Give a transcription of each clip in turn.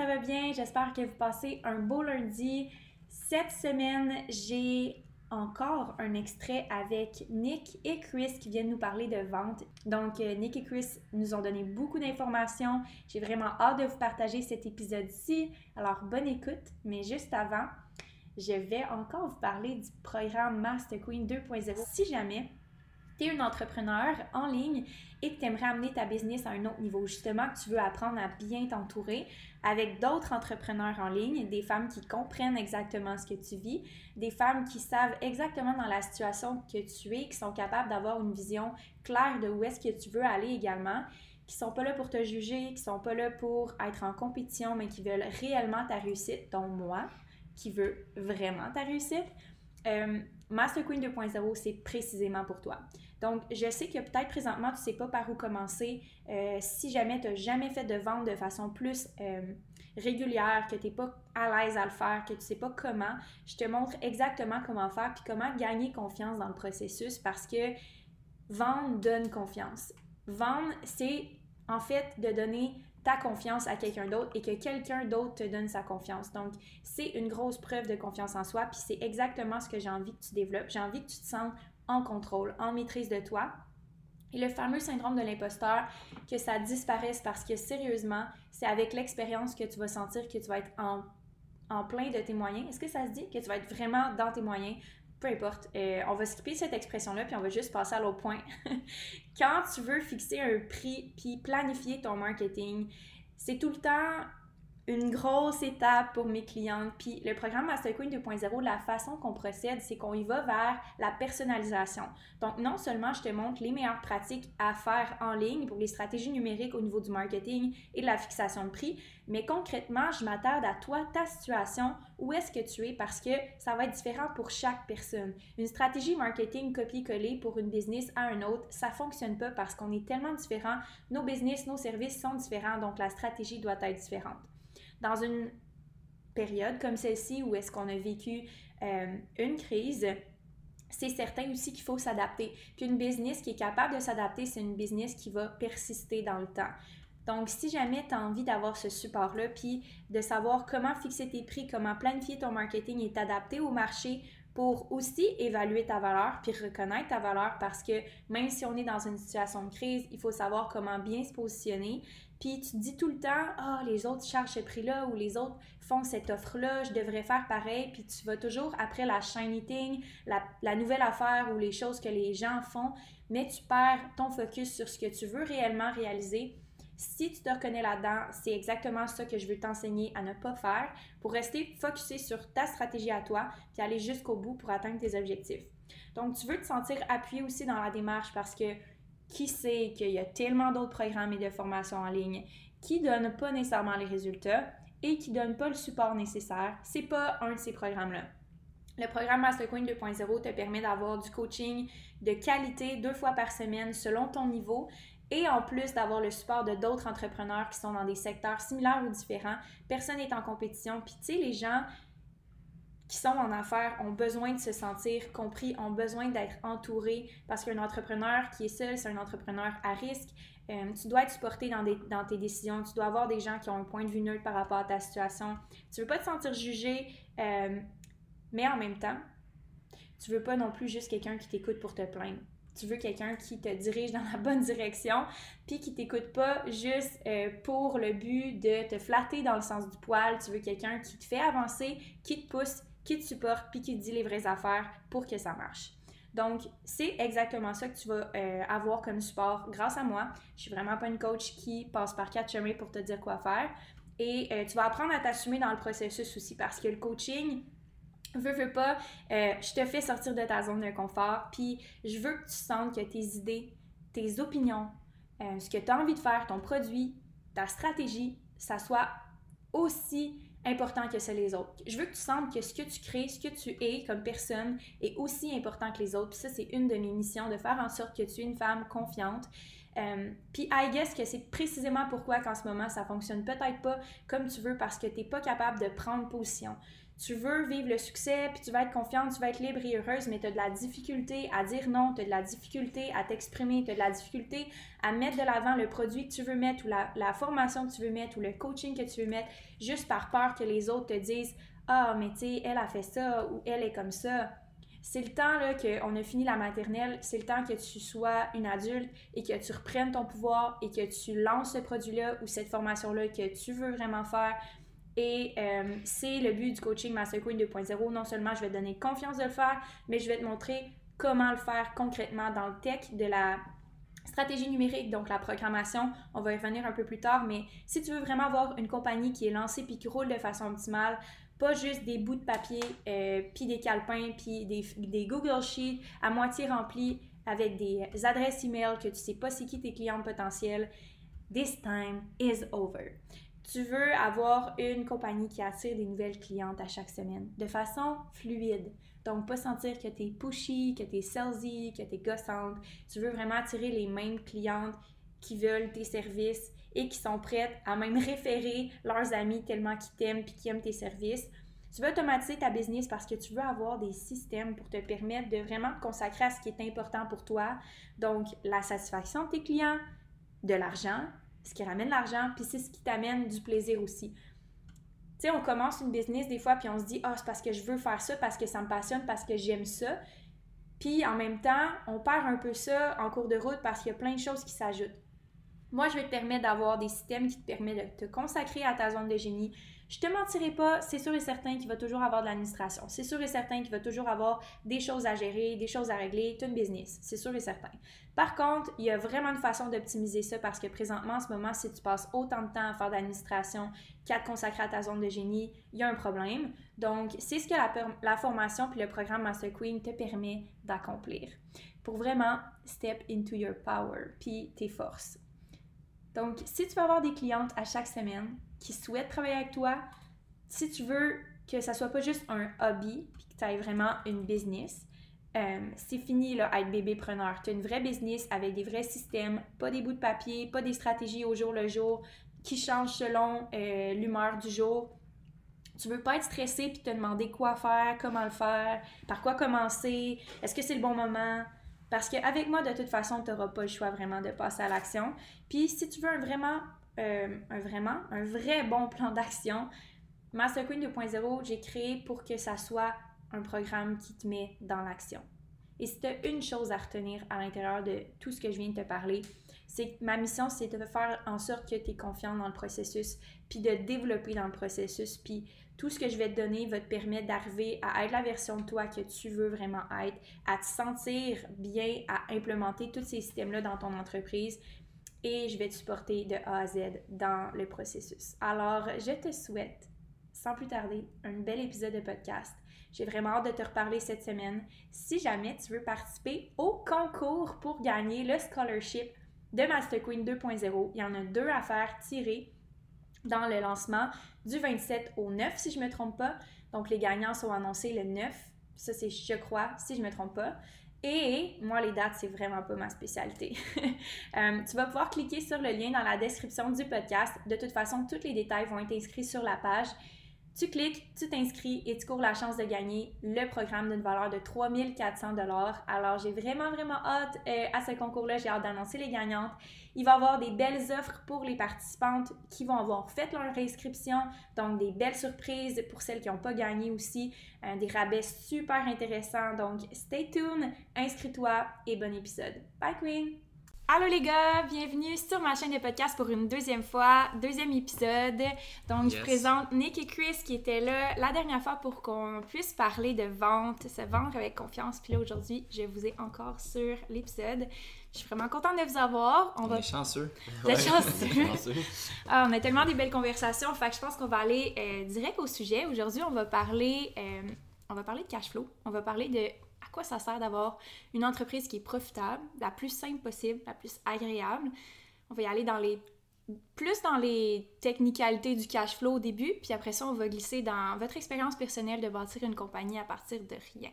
Ça va bien? J'espère que vous passez un beau lundi. Cette semaine, j'ai encore un extrait avec Nick et Chris qui viennent nous parler de vente. Donc, euh, Nick et Chris nous ont donné beaucoup d'informations. J'ai vraiment hâte de vous partager cet épisode-ci. Alors, bonne écoute. Mais juste avant, je vais encore vous parler du programme Master Queen 2.0. Si jamais tu es un entrepreneur en ligne et que tu aimerais amener ta business à un autre niveau, justement, que tu veux apprendre à bien t'entourer avec d'autres entrepreneurs en ligne, des femmes qui comprennent exactement ce que tu vis, des femmes qui savent exactement dans la situation que tu es, qui sont capables d'avoir une vision claire de où est-ce que tu veux aller également, qui sont pas là pour te juger, qui sont pas là pour être en compétition, mais qui veulent réellement ta réussite, dont moi, qui veux vraiment ta réussite. Euh, Master Queen 2.0, c'est précisément pour toi. Donc, je sais que peut-être présentement, tu ne sais pas par où commencer. Euh, si jamais tu n'as jamais fait de vente de façon plus euh, régulière, que tu n'es pas à l'aise à le faire, que tu ne sais pas comment, je te montre exactement comment faire puis comment gagner confiance dans le processus parce que vendre donne confiance. Vendre, c'est en fait de donner ta confiance à quelqu'un d'autre et que quelqu'un d'autre te donne sa confiance. Donc, c'est une grosse preuve de confiance en soi, puis c'est exactement ce que j'ai envie que tu développes. J'ai envie que tu te sentes en contrôle, en maîtrise de toi. Et le fameux syndrome de l'imposteur, que ça disparaisse parce que sérieusement, c'est avec l'expérience que tu vas sentir que tu vas être en, en plein de tes moyens. Est-ce que ça se dit? Que tu vas être vraiment dans tes moyens? Peu importe, euh, on va skipper cette expression-là, puis on va juste passer à l'autre point. Quand tu veux fixer un prix, puis planifier ton marketing, c'est tout le temps une grosse étape pour mes clientes. Puis le programme Master Queen 2.0, la façon qu'on procède, c'est qu'on y va vers la personnalisation. Donc non seulement je te montre les meilleures pratiques à faire en ligne pour les stratégies numériques au niveau du marketing et de la fixation de prix, mais concrètement, je m'attarde à toi, ta situation, où est-ce que tu es parce que ça va être différent pour chaque personne. Une stratégie marketing copier-coller pour une business à un autre, ça fonctionne pas parce qu'on est tellement différents. Nos business, nos services sont différents, donc la stratégie doit être différente dans une période comme celle-ci où est-ce qu'on a vécu euh, une crise, c'est certain aussi qu'il faut s'adapter. Puis une business qui est capable de s'adapter, c'est une business qui va persister dans le temps. Donc, si jamais tu as envie d'avoir ce support-là, puis de savoir comment fixer tes prix, comment planifier ton marketing et t'adapter au marché pour aussi évaluer ta valeur, puis reconnaître ta valeur parce que même si on est dans une situation de crise, il faut savoir comment bien se positionner, puis tu dis tout le temps, ah, les autres chargent ce prix-là ou les autres font cette offre-là, je devrais faire pareil. Puis tu vas toujours après la shiny thing, la, la, nouvelle affaire ou les choses que les gens font, mais tu perds ton focus sur ce que tu veux réellement réaliser. Si tu te reconnais là-dedans, c'est exactement ça que je veux t'enseigner à ne pas faire pour rester focusé sur ta stratégie à toi puis aller jusqu'au bout pour atteindre tes objectifs. Donc, tu veux te sentir appuyé aussi dans la démarche parce que qui sait qu'il y a tellement d'autres programmes et de formations en ligne qui ne donnent pas nécessairement les résultats et qui ne donnent pas le support nécessaire, c'est pas un de ces programmes-là. Le programme Mastercoin 2.0 te permet d'avoir du coaching de qualité deux fois par semaine selon ton niveau et en plus d'avoir le support de d'autres entrepreneurs qui sont dans des secteurs similaires ou différents. Personne n'est en compétition. Puis tu sais, les gens qui sont en affaires ont besoin de se sentir compris, ont besoin d'être entourés parce qu'un entrepreneur qui est seul, c'est un entrepreneur à risque. Euh, tu dois être supporté dans, tes décisions. Tu dois avoir des gens qui ont un point de vue neutre par rapport à ta situation. Tu veux pas te sentir jugé, euh, mais en même temps, tu veux pas non plus juste quelqu'un qui t'écoute pour te plaindre. Tu veux quelqu'un qui te dirige dans la bonne direction, puis qui t'écoute pas juste euh, pour le but de te flatter dans le sens du poil. Tu veux quelqu'un qui te fait avancer, qui te pousse, qui te supporte, puis qui te dit les vraies affaires pour que ça marche. Donc, c'est exactement ça que tu vas euh, avoir comme support grâce à moi. Je suis vraiment pas une coach qui passe par quatre chemins pour te dire quoi faire. Et euh, tu vas apprendre à t'assumer dans le processus aussi parce que le coaching, veux, veux pas, euh, je te fais sortir de ta zone de confort. Puis, je veux que tu sentes que tes idées, tes opinions, ce que tu as envie de faire, ton produit, ta stratégie, ça soit aussi important que c'est les autres. Je veux que tu sentes que ce que tu crées, ce que tu es comme personne est aussi important que les autres. Puis ça, c'est une de mes missions, de faire en sorte que tu es une femme confiante. Euh, puis I guess que c'est précisément pourquoi qu'en ce moment, ça fonctionne peut-être pas comme tu veux parce que tu n'es pas capable de prendre position tu veux vivre le succès, puis tu vas être confiante, tu vas être libre et heureuse, mais tu as de la difficulté à dire non, tu as de la difficulté à t'exprimer, tu as de la difficulté à mettre de l'avant le produit que tu veux mettre ou la, formation que tu veux mettre ou le coaching que tu veux mettre, juste par peur que les autres te disent Ah, mais tu sais, elle a fait ça ou elle est comme ça. C'est le temps là, qu'on a fini la maternelle, c'est le temps que tu sois une adulte et que tu reprennes ton pouvoir et que tu lances ce produit-là ou cette formation-là que tu veux vraiment faire, et euh, c'est le but du coaching Master Queen 2.0. Non seulement je vais te donner confiance de le faire, mais je vais te montrer comment le faire concrètement dans le tech de la stratégie numérique, donc la programmation. On va y revenir un peu plus tard, mais si tu veux vraiment avoir une compagnie qui est lancée puis qui roule de façon optimale, pas juste des bouts de papier, euh, puis des calepins, puis des, des, Google Sheets à moitié remplis avec des adresses email que tu sais pas c'est qui tes clients potentiels. This time is over. Tu veux avoir une compagnie qui attire des nouvelles clientes à chaque semaine de façon fluide. Donc, pas sentir que tu es pushy, que tu es salesy, que tu es gossante. Tu veux vraiment attirer les mêmes clientes qui veulent tes services et qui sont prêtes à même référer leurs amis tellement qu'ils t'aiment et qui aiment tes services. Tu veux automatiser ta business parce que tu veux avoir des systèmes pour te permettre de vraiment te consacrer à ce qui est important pour toi. Donc, la satisfaction de tes clients, de l'argent, ce qui ramène l'argent, puis c'est ce qui t'amène du plaisir aussi. Tu sais, on commence une business des fois, puis on se dit, ah, c'est parce que je veux faire ça, parce que ça me passionne, parce que j'aime ça. Puis en même temps, on perd un peu ça en cours de route parce qu'il y a plein de choses qui s'ajoutent. Moi, je vais te permettre d'avoir des systèmes qui te permettent de te consacrer à ta zone de génie, je te mentirai pas, c'est sûr et certain qu'il va toujours avoir de l'administration. C'est sûr et certain qu'il va toujours avoir des choses à gérer, des choses à régler, tout une business. C'est sûr et certain. Par contre, il y a vraiment une façon d'optimiser ça parce que présentement, en ce moment, si tu passes autant de temps à faire de l'administration qu'à te consacrer à ta zone de génie, il y a un problème. Donc, c'est ce que la, formation puis le programme Master Queen te permet d'accomplir pour vraiment step into your power puis tes forces. Donc, si tu veux avoir des clientes à chaque semaine, qui souhaitent travailler avec toi, si tu veux que ça soit pas juste un hobby, puis que tu aies vraiment une business, euh, c'est fini là, être bébé preneur. Tu as une vraie business avec des vrais systèmes, pas des bouts de papier, pas des stratégies au jour le jour qui changent selon euh, l'humeur du jour. Tu veux pas être stressé puis te demander quoi faire, comment le faire, par quoi commencer, est-ce que c'est le bon moment? Parce qu'avec moi, de toute façon, tu n'auras pas le choix vraiment de passer à l'action. Puis si tu veux vraiment euh, un vraiment, un vrai bon plan d'action. Master Queen 2.0, j'ai créé pour que ça soit un programme qui te met dans l'action. Et si tu as une chose à retenir à l'intérieur de tout ce que je viens de te parler, c'est que ma mission, c'est de faire en sorte que tu es confiant dans le processus, puis de développer dans le processus, puis tout ce que je vais te donner va te permettre d'arriver à être la version de toi que tu veux vraiment être, à te sentir bien, à implémenter tous ces systèmes-là dans ton entreprise, et je vais te supporter de A à Z dans le processus. Alors, je te souhaite, sans plus tarder, un bel épisode de podcast. J'ai vraiment hâte de te reparler cette semaine. Si jamais tu veux participer au concours pour gagner le scholarship de Master Queen 2.0, il y en a deux à faire tirer dans le lancement du 27 au 9, si je ne me trompe pas. Donc, les gagnants sont annoncés le 9. Ça, c'est je crois, si je ne me trompe pas. Et moi, les dates, c'est vraiment pas ma spécialité. Euh, tu vas pouvoir cliquer sur le lien dans la description du podcast. De toute façon, tous les détails vont être inscrits sur la page. Tu cliques, tu t'inscris et tu cours la chance de gagner le programme d'une valeur de 3400 dollars. Alors, j'ai vraiment, vraiment hâte euh, à ce concours-là. J'ai hâte d'annoncer les gagnantes. Il va y avoir des belles offres pour les participantes qui vont avoir fait leur inscription. Donc, des belles surprises pour celles qui n'ont pas gagné aussi. Euh, des rabais super intéressants. Donc, stay tuned, inscris-toi et bon épisode. Bye, Queen! Allô les gars, bienvenue sur ma chaîne de podcast pour une deuxième fois, deuxième épisode. Donc, je présente Nick et Chris qui étaient là la dernière fois pour qu'on puisse parler de vente, se vendre avec confiance. Puis là, aujourd'hui, je vous ai encore sur l'épisode. Je suis vraiment contente de vous avoir. On, est chanceux. Vous chanceux. ah, on a tellement des belles conversations. Fait que je pense qu'on va aller euh, direct au sujet. Aujourd'hui, on va parler, euh, on va parler de cash flow. On va parler de à quoi ça sert d'avoir une entreprise qui est profitable, la plus simple possible, la plus agréable. On va y aller dans les plus dans les technicalités du cash flow au début, puis après ça, on va glisser dans votre expérience personnelle de bâtir une compagnie à partir de rien.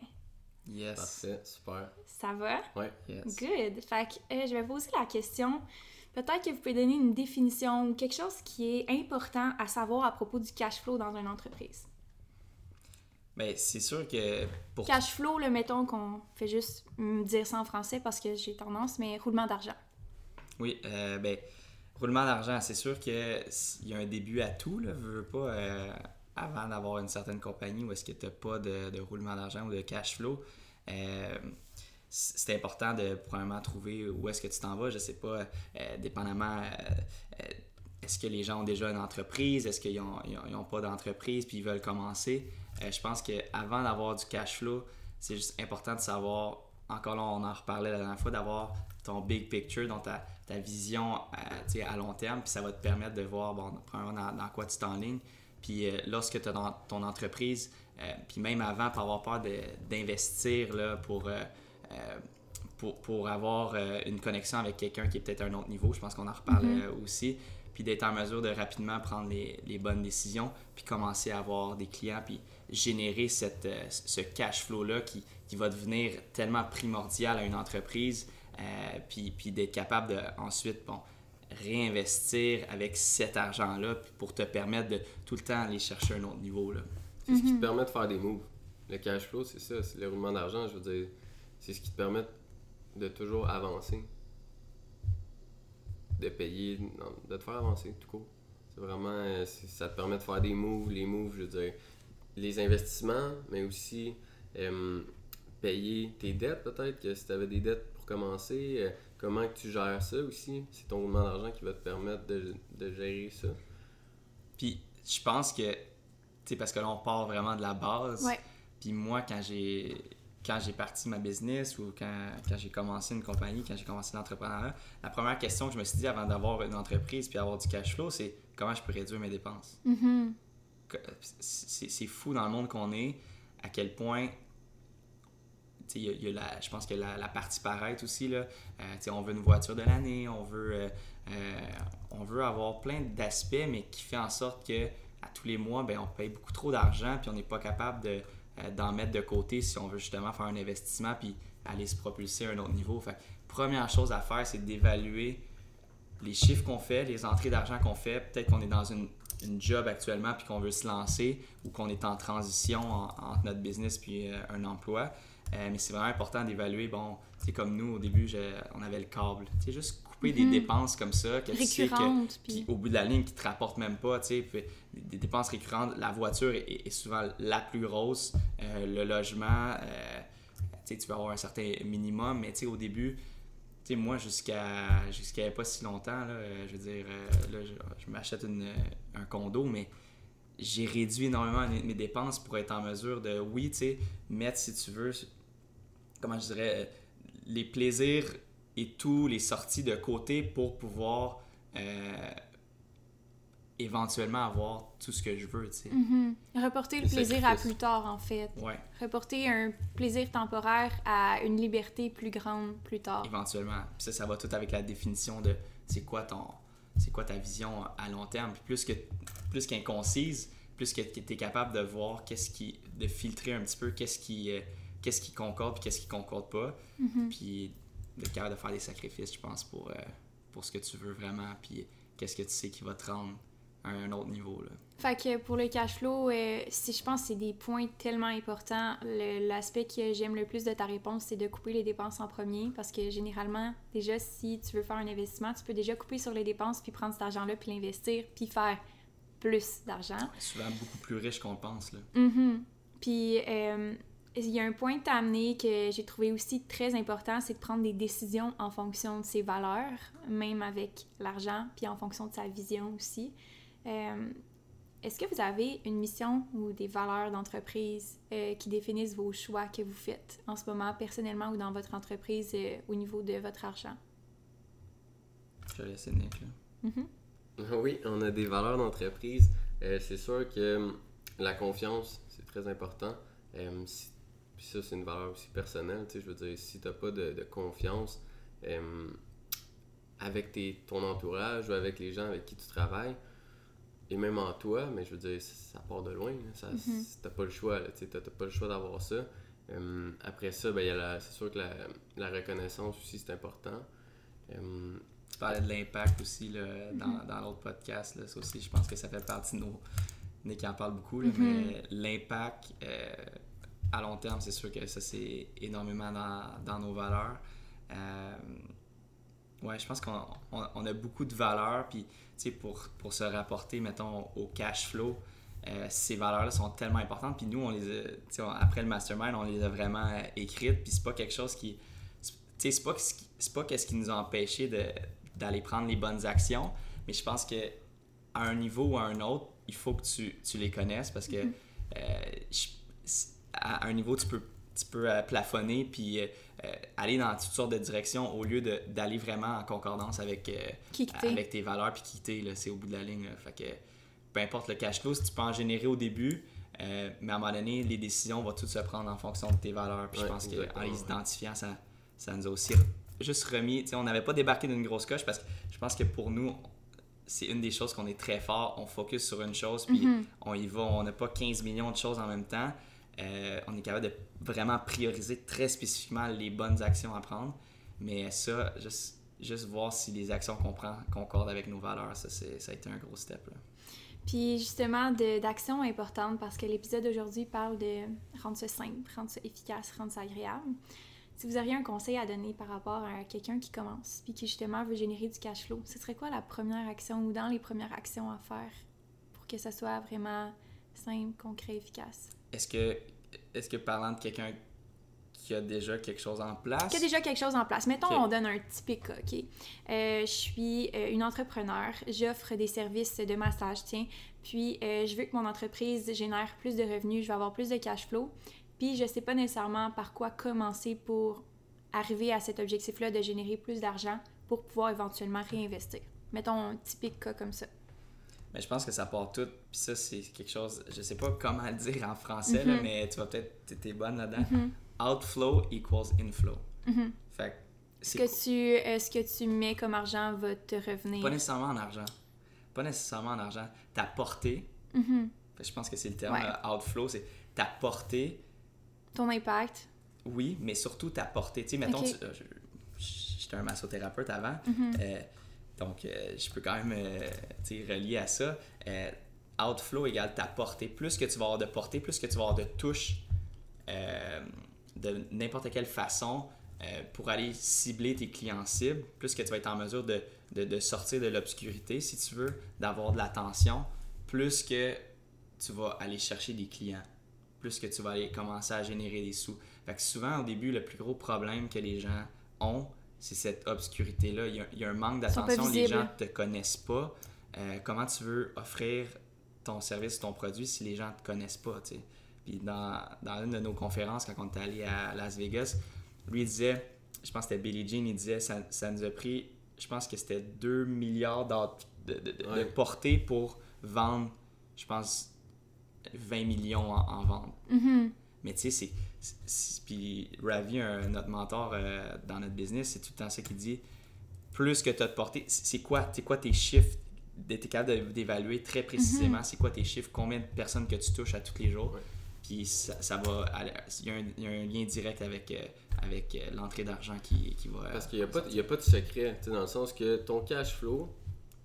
Yes. Parfait, super. Ça va? Oui, yes. Good. Fait que euh, je vais poser la question. Peut-être que vous pouvez donner une définition ou quelque chose qui est important à savoir à propos du cash flow dans une entreprise. Mais c'est sûr que pour. Cash flow, le mettons qu'on fait juste dire ça en français parce que j'ai tendance, mais roulement d'argent. Oui, euh, ben, roulement d'argent, c'est sûr qu'il y a un début à tout, là, veux pas, euh, avant d'avoir une certaine compagnie où est-ce que tu n'as pas de, roulement d'argent ou de cash flow. Euh, c'est important de probablement trouver où est-ce que tu t'en vas. Je sais pas, dépendamment, est-ce que les gens ont déjà une entreprise, est-ce qu'ils n'ont pas d'entreprise puis ils veulent commencer. Euh, je pense qu'avant d'avoir du cash flow, c'est juste important de savoir, encore là, on en reparlait la dernière fois, d'avoir ton big picture, donc ta, ta vision euh, à long terme, puis ça va te permettre de voir bon, dans, dans quoi tu t'enlignes. Puis euh, lorsque tu as dans ton entreprise, puis même avant, pour avoir peur d'investir pour, pour, pour, avoir une connexion avec quelqu'un qui est peut-être à un autre niveau, je pense qu'on en reparlait mm-hmm. aussi, puis d'être en mesure de rapidement prendre les, les, bonnes décisions, puis commencer à avoir des clients, puis générer cette, euh, ce cash flow-là qui, qui, va devenir tellement primordial à une entreprise, euh, puis, puis d'être capable de ensuite bon, réinvestir avec cet argent-là pour te permettre de tout le temps aller chercher un autre niveau. C'est ce qui te mhm. permet de faire des moves. Le cash flow, c'est ça, c'est le roulement d'argent, je veux dire. C'est ce qui te permet de toujours avancer. De payer, de te faire avancer, tout court. C'est vraiment, euh, ça te permet de faire des moves. Les moves, je veux dire, les investissements, mais aussi euh, payer tes dettes peut-être, que si tu avais des dettes pour commencer, euh, comment que tu gères ça aussi? C'est ton mouvement d'argent qui va te permettre de, de gérer ça. Puis je pense que, tu sais, parce que là on part vraiment de la base. Puis moi, quand j'ai quand j'ai parti ma business ou quand, quand j'ai commencé une compagnie, quand j'ai commencé l'entrepreneuriat, la première question que je me suis dit avant d'avoir une entreprise puis avoir du cash flow, c'est comment je peux réduire mes dépenses? Mm-hmm c'est fou dans le monde qu'on est, à quel point il y, a, la, je pense que la, la partie paraître aussi. Là, euh, on veut une voiture de l'année, on veut euh, euh, on veut avoir plein d'aspects, mais qui fait en sorte que à tous les mois, ben, on paye beaucoup trop d'argent, puis on n'est pas capable de, d'en mettre de côté si on veut justement faire un investissement, puis aller se propulser à un autre niveau. Fait, première chose à faire, c'est d'évaluer les chiffres qu'on fait, les entrées d'argent qu'on fait. Peut-être qu'on est dans une une job actuellement puis qu'on veut se lancer ou qu'on est en transition entre notre business puis euh, un emploi. Euh, mais c'est vraiment important d'évaluer, bon, c'est comme nous au début, on avait le câble. Tu juste couper des mhm. dépenses comme ça, que tu sais que, puis au bout de la ligne, qui te rapportent même pas, tu sais, des dépenses récurrentes. La voiture est, souvent la plus grosse, euh, le logement, tu sais, tu vas avoir un certain minimum, mais tu sais, au début, moi, jusqu'à jusqu'à pas si longtemps, là, euh, je veux dire, euh, là, je, m'achète un condo, mais j'ai réduit énormément mes dépenses pour être en mesure de, oui, tu sais, mettre, si tu veux, comment je dirais, euh, les plaisirs et tous les sorties de côté pour pouvoir éventuellement avoir tout ce que je veux, tu sais. Mm-hmm. Reporter le plaisir à plus tard, en fait. Ouais. Reporter un plaisir temporaire à une liberté plus grande plus tard. Éventuellement. Puis ça, ça va tout avec la définition de c'est quoi ton c'est quoi ta vision à long terme. Puis plus que plus qu'inconsise, plus que tu es capable de voir qu'est-ce qui de filtrer un petit peu qu'est-ce qui euh, qu'est-ce qui concorde puis qu'est-ce qui concorde pas. Mm-hmm. Puis d'être capable de faire des sacrifices, je pense pour euh, pour ce que tu veux vraiment puis qu'est-ce que tu sais qui va te rendre un autre niveau. Là. Fait que pour le cash flow, euh, si je pense que c'est des points tellement importants. L'aspect que j'aime le plus de ta réponse, c'est de couper les dépenses en premier. Parce que généralement, déjà, si tu veux faire un investissement, tu peux déjà couper sur les dépenses, puis prendre cet argent-là, puis l'investir, puis faire plus d'argent. Souvent beaucoup plus riche qu'on le pense. Là. Mhm. Puis, euh, il y a un point que tu as amené que j'ai trouvé aussi très important, c'est de prendre des décisions en fonction de ses valeurs, même avec l'argent, puis en fonction de sa vision aussi. Euh, Est-ce que vous avez une mission ou des valeurs d'entreprise euh, qui définissent vos choix que vous faites en ce moment, personnellement ou dans votre entreprise, euh, au niveau de votre argent? Je vais laisser Nick. Là. Mhm. Oui, on a des valeurs d'entreprise. Euh, c'est sûr que hum, la confiance, c'est très important. Euh, si- puis ça, c'est une valeur aussi personnelle. Tu sais, je veux dire, si tu n'as pas de, de confiance euh, avec tes, ton entourage ou avec les gens avec qui tu travailles, et même en toi, mais je veux dire, ça part de loin. Mhm. T'as pas le choix. Tu n'as pas le choix d'avoir ça. Euh, après ça, ben, il y a la- c'est sûr que la, la reconnaissance aussi, c'est important. Euh, Tu parlais de l'impact aussi là, dans, dans l'autre podcast. Là. Ça aussi, je pense que ça fait partie de nos. Nick en parle beaucoup, là, Mhm. mais l'impact euh, à long terme, c'est sûr que ça, c'est énormément dans, dans nos valeurs. Euh, ouais, je pense qu'on on, on a beaucoup de valeurs, puis tu sais, pour, pour se rapporter, mettons, au cash flow, euh, ces valeurs-là sont tellement importantes, puis nous, on les a, on- après le mastermind, on les a vraiment euh, écrites, puis c'est pas quelque chose qui. Tu sais, c'est pas, pas qu'est-ce qui nous a empêché d'aller prendre les bonnes actions, mais je pense que à un niveau ou à un autre, il faut que tu, tu les connaisses parce que euh, je- à un niveau, tu peux, tu peux euh, plafonner puis euh, euh, aller dans toutes sortes de directions au lieu de- d'aller vraiment en concordance avec, euh, avec tes valeurs puis quitter, là, c'est au bout de la ligne. là. Fait que peu importe le cash flow, si tu peux en générer au début, euh, mais à un moment donné, les décisions vont toutes se prendre en fonction de tes valeurs. Puis je pense qu'en les ouais. identifiant, ça, ça nous a aussi juste remis. tu sais, On n'avait pas débarqué d'une grosse coche parce que je pense que pour nous, c'est une des choses qu'on est très fort. On focus sur une chose, puis Mhm. on y va. On n'a pas 15 millions de choses en même temps. Euh, on est capable de vraiment prioriser très spécifiquement les bonnes actions à prendre. Mais ça, juste, juste voir si les actions qu'on prend concordent avec nos valeurs, ça, ça a été un gros step. Puis justement, d'actions importantes, parce que l'épisode d'aujourd'hui parle de rendre ça simple, rendre ça efficace, rendre ça agréable. Si vous auriez un conseil à donner par rapport à quelqu'un qui commence, puis qui justement veut générer du cash flow, ce serait quoi la première action ou dans les premières actions à faire pour que ça soit vraiment simple, concret, efficace? Est-ce que, est-ce que parlant de quelqu'un qui a déjà quelque chose en place, Qu'il y a déjà quelque chose en place. Mettons, on donne un typique cas, OK? Euh, je suis euh, une entrepreneur, j'offre des services de massage, tiens, puis euh, je veux que mon entreprise génère plus de revenus, je veux avoir plus de cash flow, puis je sais pas nécessairement par quoi commencer pour arriver à cet objectif-là de générer plus d'argent pour pouvoir éventuellement réinvestir. Mettons un typique cas comme ça. Mais je pense que ça part tout. Puis ça, c'est quelque chose, je sais pas comment le dire en français, là, Mhm. mais tu vas peut-être, t'es- t'es bonne là-dedans. Mhm. Outflow equals inflow. Mhm. Fait Ce que, tu, euh, ce que tu mets comme argent va te revenir? pas nécessairement en argent. Pas nécessairement en argent. Ta portée, Mhm. fait je pense que c'est le terme Ouais. euh, outflow, c'est ta portée, Ton impact? oui, mais surtout ta portée. Tu sais, mettons, tu- euh, j'étais un massothérapeute avant, euh, donc euh, je peux quand même euh, relier à ça. Euh, outflow égale ta portée. Plus que tu vas avoir de portée, plus que tu vas avoir de touche euh, de n'importe quelle façon pour aller cibler tes clients cibles, plus que tu vas être en mesure de, de- de sortir de l'obscurité, si tu veux, d'avoir de l'attention, plus que tu vas aller chercher des clients, plus que tu vas aller commencer à générer des sous. Fait que souvent, au début, le plus gros problème que les gens ont, c'est cette obscurité-là. Il y a, il y a un manque d'attention, les gens ne te connaissent pas. Euh, comment tu veux offrir ton service, ton produit si les gens ne te connaissent pas, tu sais? Puis dans, dans une de nos conférences, quand on est allé à Las Vegas, lui il disait, je pense que c'était Billie Jean, il disait, ça, ça nous a pris, je pense que c'était 2 milliards de, de, de- portée pour vendre, je pense, 20 millions en, en vente. Mhm. Mais tu sais, c'est- Puis Ravi, un- notre mentor euh, dans notre business, c'est tout le temps ça qu'il dit. Plus que tu as de portée, c'est quoi, quoi tes chiffres Tu es capable d'évaluer très précisément? C'est quoi tes chiffres, combien de personnes que tu touches à tous les jours? Puis ça, ça va. Il y, a un, il y a un lien direct avec, euh, avec euh, l'entrée d'argent qui, qui va. Parce qu'il n'y a, a pas de secret, dans le sens que ton cash flow,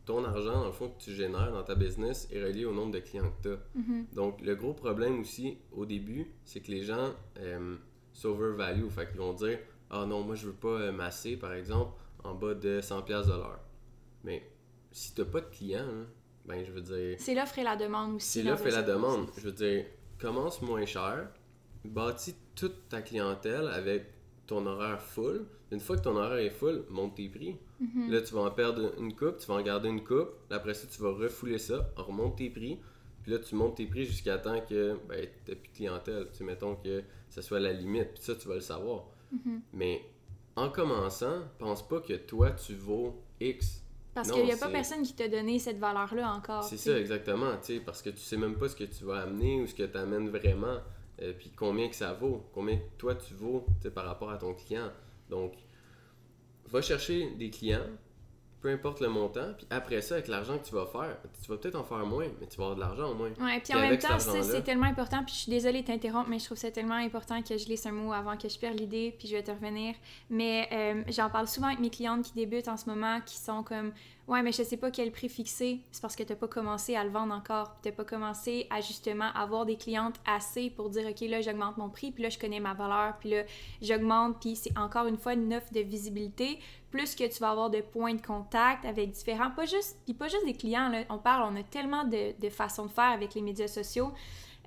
ton argent, dans le fond, que tu génères dans ta business est relié au nombre de clients que tu as. Mhm. Donc, le gros problème aussi, au début, c'est que les gens euh, s'overvalue. Fait qu'ils vont dire Ah non, moi, je veux pas euh, masser, par exemple, en bas de 100$ de l'heure. Mais si t'as pas de clients, hein, ben, je veux dire. C'est l'offre et la demande aussi. C'est l'offre et la demande. Je veux dire, commence moins cher, bâtis toute ta clientèle avec ton horaire full. Une fois que ton horaire est full, monte tes prix. Mhm. Là, tu vas en perdre une coupe, tu vas en garder une coupe. Après ça, tu vas refouler ça, on remonte tes prix. Puis là, tu montes tes prix jusqu'à temps que ben, tu plus de clientèle. Tu sais, mettons que ça soit la limite. Puis ça, tu vas le savoir. Mhm. Mais en commençant, pense pas que toi, tu vaux X. Parce qu'il n'y a pas personne qui t'a donné cette valeur-là encore. C'est ça, exactement. tu sais, Parce que tu sais même pas ce que tu vas amener ou ce que tu amènes vraiment. Euh, puis combien que ça vaut? Combien toi, tu vaux par rapport à ton client? Donc, va chercher des clients, peu importe le montant. Puis après ça, avec l'argent que tu vas faire, tu vas peut-être en faire moins, mais tu vas avoir de l'argent au moins. Ouais, puis en même temps, c'est tellement important. Puis je suis désolée de t'interrompre, mais je trouve ça tellement important que je lise un mot avant que je perde l'idée, puis je vais te revenir. Mais euh, j'en parle souvent avec mes clientes qui débutent en ce moment, qui sont comme Ouais, mais je sais pas quel prix fixer. C'est parce que t'as pas commencé à le vendre encore. T'as pas commencé à justement avoir des clientes assez pour dire Ok, là, j'augmente mon prix, puis là, je connais ma valeur, puis là, j'augmente, puis c'est encore une fois une offre de visibilité. Plus que tu vas avoir de points de contact avec différents, pas juste, puis pas juste des clients, on parle, on a tellement de, façons de faire avec les médias sociaux,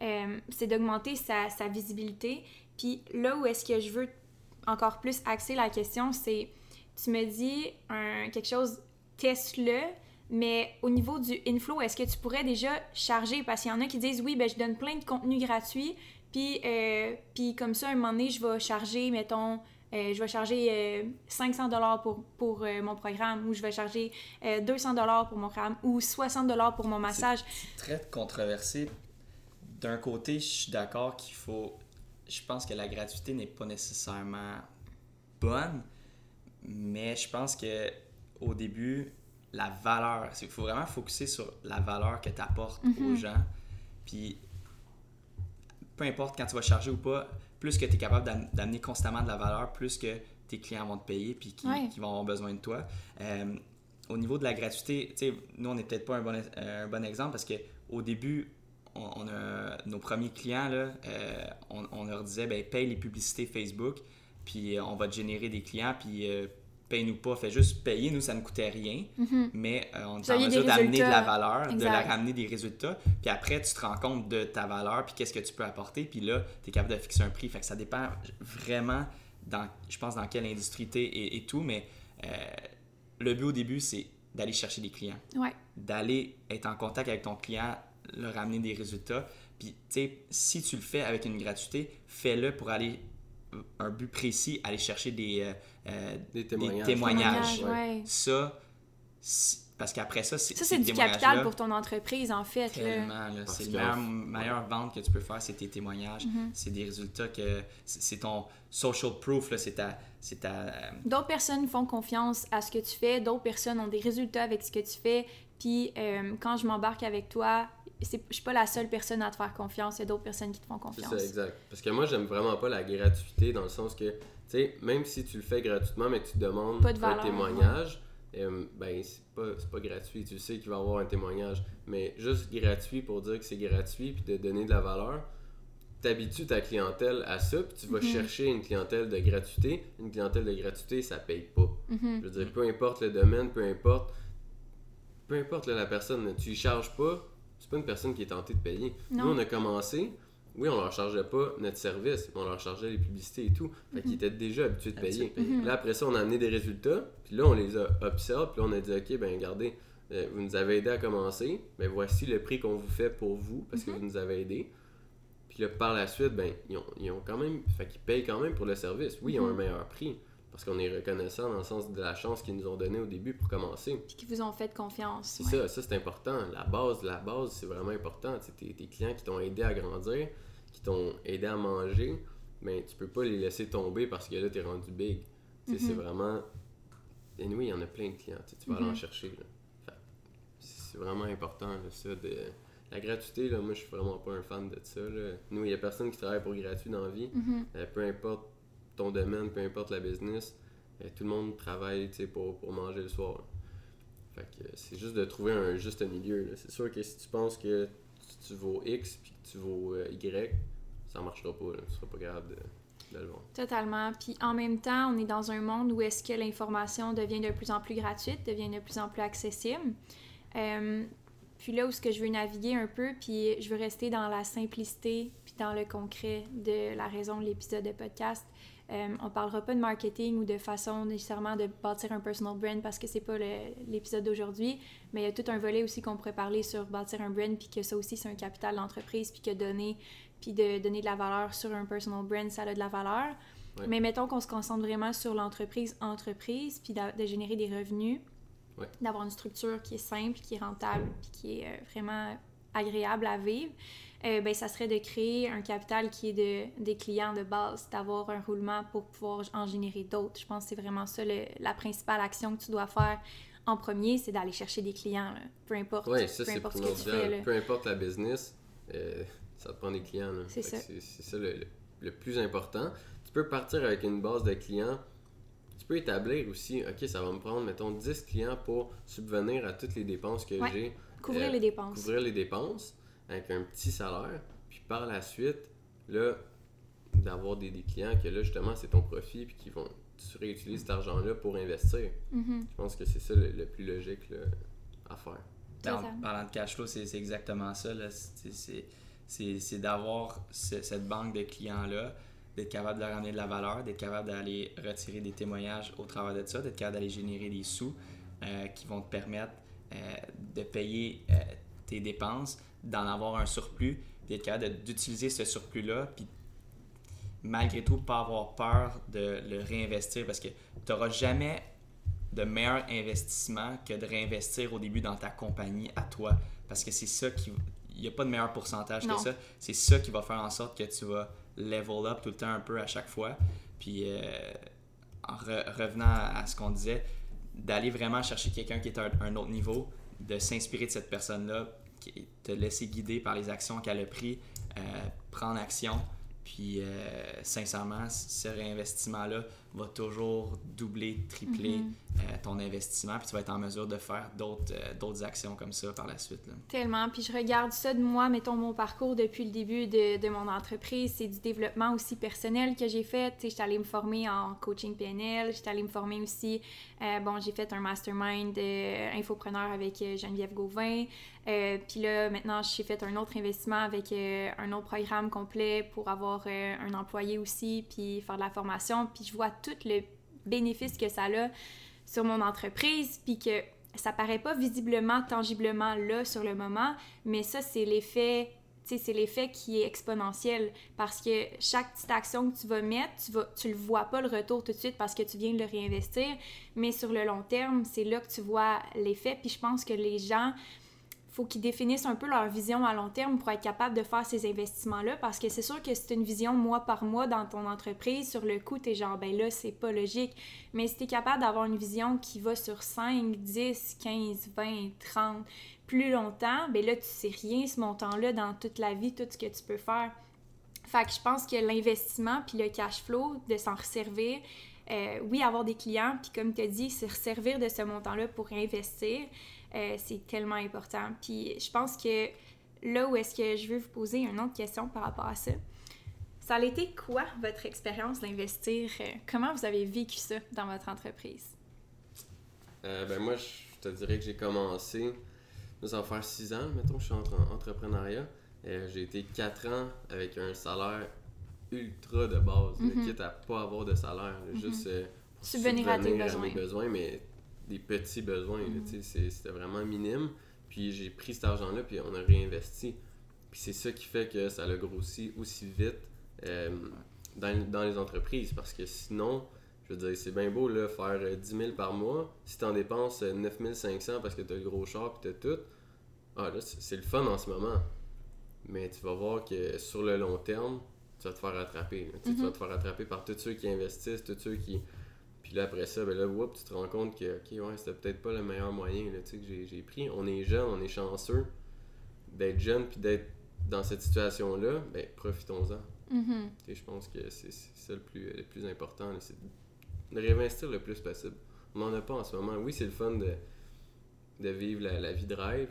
Euh, c'est d'augmenter sa, visibilité. Puis là où est-ce que je veux encore plus axer la question, c'est, tu me dis quelque chose, teste-le, mais au niveau du inflow, est-ce que tu pourrais déjà charger? Parce qu'il y en a qui disent, oui, ben je donne plein de contenu gratuit, puis, euh, comme ça, un moment donné, je vais charger, mettons, euh, je vais charger euh, 500 dollars pour, pour euh, mon programme ou je vais charger euh, 200 dollars pour mon programme ou 60 dollars pour mon massage. très controversé. D'un côté, je suis d'accord qu'il faut. Je pense que la gratuité n'est pas nécessairement bonne, mais je pense que au début, la valeur, il faut vraiment focuser sur la valeur que tu apportes aux gens. Puis, peu importe quand tu vas charger ou pas, plus que tu es capable d'am- d'amener constamment de la valeur, plus que tes clients vont te payer puis qui, Ouais. qui vont avoir besoin de toi. Euh, au niveau de la gratuité, nous, on n'est peut-être pas un bon, euh, un bon exemple parce que au début, on, on a nos premiers clients, là, euh, on, on leur disait, ben, paye les publicités Facebook, puis on va te générer des clients, puis euh, paye-nous pas, fais juste payer, nous, ça ne coûtait rien, Mhm. mais euh, on est en mesure d'amener de la valeur, de la ramener des résultats, puis après, tu te rends compte de ta valeur, puis qu'est-ce que tu peux apporter, puis là, tu es capable de fixer un prix. Fait que ça dépend vraiment, dans, je pense, dans quelle industrie tu et, et tout, mais euh, le but au début, c'est d'aller chercher des clients Ouais. d'aller être en contact avec ton client, leur amener des résultats. Puis, tu sais, si tu le fais avec une gratuité, fais-le pour aller un but précis, aller chercher des, euh, euh, Des témoignages. témoignages. ouais. Ça, parce qu'après ça, c'est Ça, ces c'est du capital pour ton entreprise, en fait. Tellement, là. C'est la meilleure, meilleure vente que tu peux faire, c'est tes témoignages. Mhm. C'est des résultats que. C'est ton social proof, là. C'est ta. C'est ta euh, D'autres personnes font confiance à ce que tu fais, d'autres personnes ont des résultats avec ce que tu fais. Puis euh, quand je m'embarque avec toi, c'est- je suis pas la seule personne à te faire confiance, il y a d'autres personnes qui te font C'est confiance. ça, exact. Parce que moi, j'aime vraiment pas la gratuité dans le sens que, tu sais, même si tu le fais gratuitement, mais que tu demandes Pas de valeur, un témoignage, euh, ben, c'est pas, c'est pas gratuit. Tu sais qu'il va y avoir un témoignage. Mais juste gratuit pour dire que c'est gratuit puis de donner de la valeur, t'habitues ta clientèle à ça, puis tu vas Mhm. chercher une clientèle de gratuité. Une clientèle de gratuité, ça paye pas. Mhm. Je veux dire, peu importe le domaine, peu importe, peu importe là, la personne, tu y charges pas, c'est pas une personne qui est tentée de payer. Non. Nous, on a commencé, oui, on leur chargeait pas notre service, mais on leur chargeait les publicités et tout. Fait qu'ils étaient déjà habitués de payer. Mhm. Là, après ça, on a amené des résultats, puis là, on les a upsell, puis là, on a dit, OK, ben regardez, euh, vous nous avez aidé à commencer, mais voici le prix qu'on vous fait pour vous, parce que vous nous avez aidé. Puis là, par la suite, ben, ils ont, ils ont quand même, fait qu'ils payent quand même pour le service. Oui, ils ont un Mhm. meilleur prix, parce qu'on est reconnaissant dans le sens de la chance qu'ils nous ont donnée au début pour commencer. Puis qui vous ont fait confiance. C'est ouais. ça, ça c'est important. La base, la base, c'est vraiment important. Tu tes, tes clients qui t'ont aidé à grandir, qui t'ont aidé à manger, mais tu peux pas les laisser tomber parce que là, t'es rendu big. Tu C'est Mhm. vraiment. Et oui, il y en a plein de clients. tu Tu vas aller en Mhm. chercher. C'est vraiment important, là, ça. De... La gratuité, là, moi, je suis vraiment pas un fan de ça. Là. Nous, il y a personne qui travaille pour gratuit dans la vie. Mhm. Euh, peu importe ton domaine, peu importe la business, euh, tout le monde travaille pour, pour manger le soir. Fait que c'est juste de trouver un juste milieu. C'est sûr que si tu penses que tu, vaux X puis que tu vaux euh, Y, ça marchera pas. Là. Tu seras pas capable de. Totalement. Puis en même temps, on est dans un monde où est-ce que l'information devient de plus en plus gratuite, devient de plus en plus accessible. Euh, puis là où ce que je veux naviguer un peu, puis je veux rester dans la simplicité, puis dans le concret de la raison de l'épisode de podcast. Euh, on parlera pas de marketing ou de façon nécessairement de bâtir un personal brand parce que c'est pas l'épisode d'aujourd'hui, mais il y a tout un volet aussi qu'on pourrait parler sur bâtir un brand, puis que ça aussi c'est un capital d'entreprise, puis que donner, puis de donner de la valeur sur un personal brand, ça a de la valeur. Ouais. Mais mettons qu'on se concentre vraiment sur l'entreprise, entreprise, puis de générer des revenus, Ouais. d'avoir une structure qui est simple, qui est rentable, puis qui est euh, vraiment agréable à vivre. euh, ben, ça serait de créer un capital qui est de, des clients de base, d'avoir un roulement pour pouvoir en générer d'autres. Je pense que c'est vraiment ça le- la principale action que tu dois faire en premier, c'est d'aller chercher des clients, là. peu importe, Ouais, ça c'est primordial. Peu importe la business, euh, ça te prend des clients. C'est ça. C'est c'est ça le, le- le plus important. Tu peux partir avec une base de clients. Tu peux établir aussi, ok, ça va me prendre, mettons, 10 clients pour subvenir à toutes les dépenses que Ouais. j'ai. Couvrir Euh, les dépenses. couvrir les dépenses avec un petit salaire, puis par la suite, là, d'avoir des, des clients que là, justement, c'est ton profit, puis qui vont, tu réutilises cet argent-là pour investir. Mhm. Je pense que c'est ça le, le plus logique là, à faire. En parlant de cash flow, c'est c'est exactement ça. là. C'est- c'est- C'est c'est d'avoir ce- cette banque de clients-là, d'être capable de leur ramener de la valeur, d'être capable d'aller retirer des témoignages au travers de ça, d'être capable d'aller générer des sous euh, qui vont te permettre de payer euh, tes dépenses, d'en avoir un surplus, d'être capable d'utiliser ce surplus-là, puis malgré tout, pas avoir peur de le réinvestir parce que tu n'auras jamais de meilleur investissement que de réinvestir au début dans ta compagnie à toi. Parce que c'est ça qui. Il n'y a pas de meilleur pourcentage Non. que ça. C'est ça qui va faire en sorte que tu vas level up tout le temps un peu à chaque fois. Puis euh, en re- revenant à ce qu'on disait, d'aller vraiment chercher quelqu'un qui est à un, autre niveau, de s'inspirer de cette personne-là, te laisser guider par les actions qu'elle a prises, euh, prendre action. Puis, euh, sincèrement, ce réinvestissement-là va toujours doubler, tripler Mhm. euh, ton investissement. Puis, tu vas être en mesure de faire d'autres euh, d'autres actions comme ça par la suite. là. Tellement. Puis je regarde ça de moi, mettons mon parcours depuis le début de, de mon entreprise. C'est du développement aussi personnel que j'ai fait. Tu sais, j'étais allée me former en coaching PNL. J'étais allée me former aussi. euh, bon, j'ai fait un mastermind euh, infopreneur avec Geneviève Gauvin. Puis là, maintenant, j'ai fait un autre investissement avec un autre programme complet pour avoir un employé aussi, puis faire de la formation. Puis je vois le bénéfice que ça a sur mon entreprise, puis que ça paraît pas visiblement, tangiblement là sur le moment, mais ça, c'est l'effet. C'est l'effet qui est exponentiel parce que chaque petite action que tu vas mettre, tu vas, tu le vois pas le retour tout de suite parce que tu viens de le réinvestir, mais sur le long terme, c'est là que tu vois l'effet. Puis je pense que les gens, faut qu'ils définissent un peu leur vision à long terme pour être capable de faire ces investissements-là parce que c'est sûr que c'est une vision mois par mois dans ton entreprise. Sur le coup, t'es genre, ben là, c'est pas logique. Mais si t'es capable d'avoir une vision qui va sur 5, 10, 15, 20, 30, plus longtemps, ben là, tu sais rien ce montant-là dans toute la vie, tout ce que tu peux faire. Fait que je pense que l'investissement puis le cash flow, de s'en resservir, euh, oui, avoir des clients, puis comme tu as dit, se resservir de ce montant-là pour investir, euh, c'est tellement important. Puis je pense que là où est-ce que je veux vous poser une autre question par rapport à ça, ça a été quoi votre expérience d'investir? euh, comment vous avez vécu ça dans votre entreprise? Euh, ben moi, je te dirais que j'ai commencé, nous en faire 6 ans, mettons je suis en en entrepreneuriat. Euh, j'ai été 4 ans avec un salaire ultra de base, Mhm. quitte à pas avoir de salaire, Mhm. juste euh, Subvenir à tes besoins. mes besoins, mais des petits besoins, c'est- c'était vraiment minime. Puis j'ai pris cet argent-là, puis on a réinvesti. Puis c'est ça qui fait que ça a grossi aussi vite euh, dans, dans les entreprises, parce que sinon, je veux dire, c'est bien beau là, faire euh, 10 000 par mois. Si tu en dépenses euh, 9 500 parce que tu as le gros char as tout, ah, là, c'est le fun en ce moment. Mais tu vas voir que sur le long terme, tu vas te faire rattraper. Tu Mhm. vas te faire rattraper par tous ceux qui investissent, tous ceux qui. Puis là, après ça, ben là, whoop, tu te rends compte que, ok, ouais, c'était peut-être pas le meilleur moyen là, que j'ai- j'ai pris. On est jeune, on est chanceux d'être jeune puis d'être dans cette situation-là. Ben, profitons-en. Et je pense que c'est c'est ça le plus, le plus important, là, c'est de réinvestir le plus possible. On n'en a pas en ce moment. Oui, c'est le fun de de vivre la, la vie de rêve.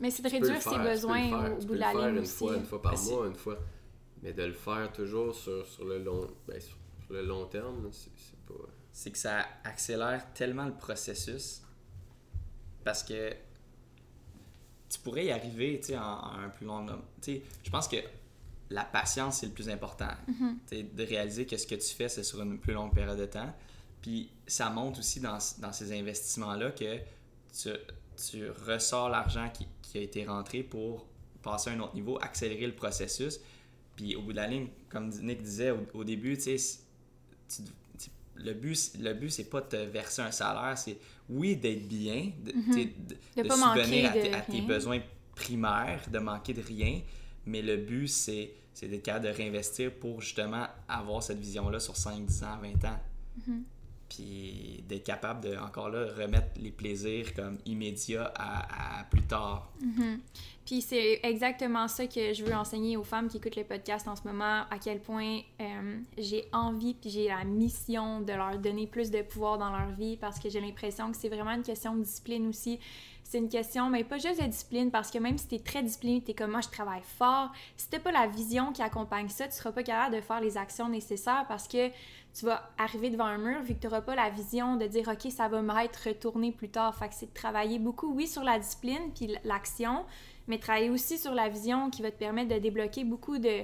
Mais c'est de réduire ses faire, besoins faire, au bout de la ligne une aussi. fois, une fois par mois, une fois. Mais de le faire toujours sur, sur le long ben, sur, sur le long terme, c'est pas. C'est que ça accélère tellement le processus parce que tu pourrais y arriver en, en un plus long nombre. Je pense que la patience, c'est le plus important. Mm-hmm. De réaliser que ce que tu fais, c'est sur une plus longue période de temps. Puis ça montre aussi dans, dans ces investissements-là que tu, tu ressors l'argent qui, qui a été rentré pour passer à un autre niveau, accélérer le processus. Puis au bout de la ligne, comme Nick disait au, au début, tu sais, c- tu- tu- le but, le but c'est pas de te verser un salaire, c'est oui d'être bien, de, tu sais, de, De de subvenir à, de tes- à tes rien. besoins primaires, de manquer de rien, mais le but c'est d'être capable de réinvestir pour justement avoir cette vision-là sur 5, 10 ans, 20 ans. Mm-hmm. Puis d'être capable de, encore là, remettre les plaisirs comme immédiats à, à plus tard. Puis c'est exactement ça que je veux enseigner aux femmes qui écoutent le podcast en ce moment, à quel point euh, j'ai envie puis j'ai la mission de leur donner plus de pouvoir dans leur vie parce que j'ai l'impression que c'est vraiment une question de discipline aussi. C'est une question, mais pas juste de discipline, parce que même si tu es très discipliné, tu es comme moi, je travaille fort, si tu pas la vision qui accompagne ça, tu seras pas capable de faire les actions nécessaires parce que tu vas arriver devant un mur vu que tu n'auras pas la vision de dire OK, ça va me être retourné plus tard. Fait que c'est de travailler beaucoup, oui, sur la discipline puis l'action, mais travailler aussi sur la vision qui va te permettre de débloquer beaucoup de,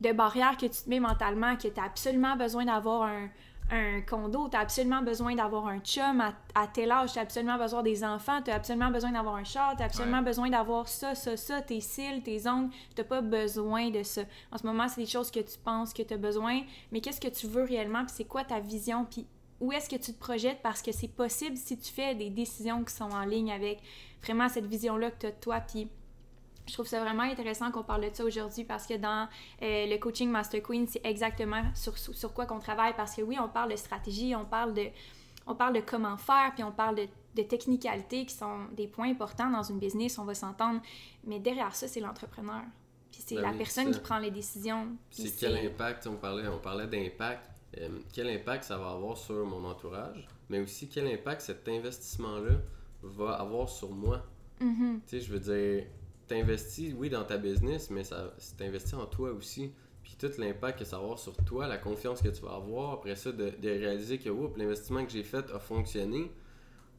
de barrières que tu te mets mentalement, que tu as absolument besoin d'avoir un, un condo, tu as absolument besoin d'avoir un chum à, à tel âge, tu as absolument besoin des enfants, tu as absolument besoin d'avoir un char, tu as absolument Ouais. besoin d'avoir ça, ça, ça, tes cils, tes ongles, tu pas besoin de ça. En ce moment, c'est des choses que tu penses que tu as besoin, mais qu'est-ce que tu veux réellement, puis c'est quoi ta vision, puis où est-ce que tu te projettes parce que c'est possible si tu fais des décisions qui sont en ligne avec vraiment cette vision-là que tu as de toi, puis je trouve ça vraiment intéressant qu'on parle de ça aujourd'hui parce que dans euh, le coaching Master Queen, c'est exactement sur, quoi qu'on travaille parce que oui, on parle de stratégie, on parle de, on parle de comment faire, puis on parle de, de technicalités qui sont des points importants dans une business, on va s'entendre, mais derrière ça, c'est l'entrepreneur. Puis c'est Ben la oui, personne qui prend les décisions. C'est quel impact, on parlait, on parlait d'impact, euh, quel impact ça va avoir sur mon entourage, mais aussi quel impact cet investissement-là va avoir sur moi. Mhm. Tu sais, je veux dire, t'investis, oui, dans ta business, mais ça, c'est t'investir en toi aussi. Puis tout l'impact que ça va avoir sur toi, la confiance que tu vas avoir, après ça, de, de réaliser que, l'investissement que j'ai fait a fonctionné.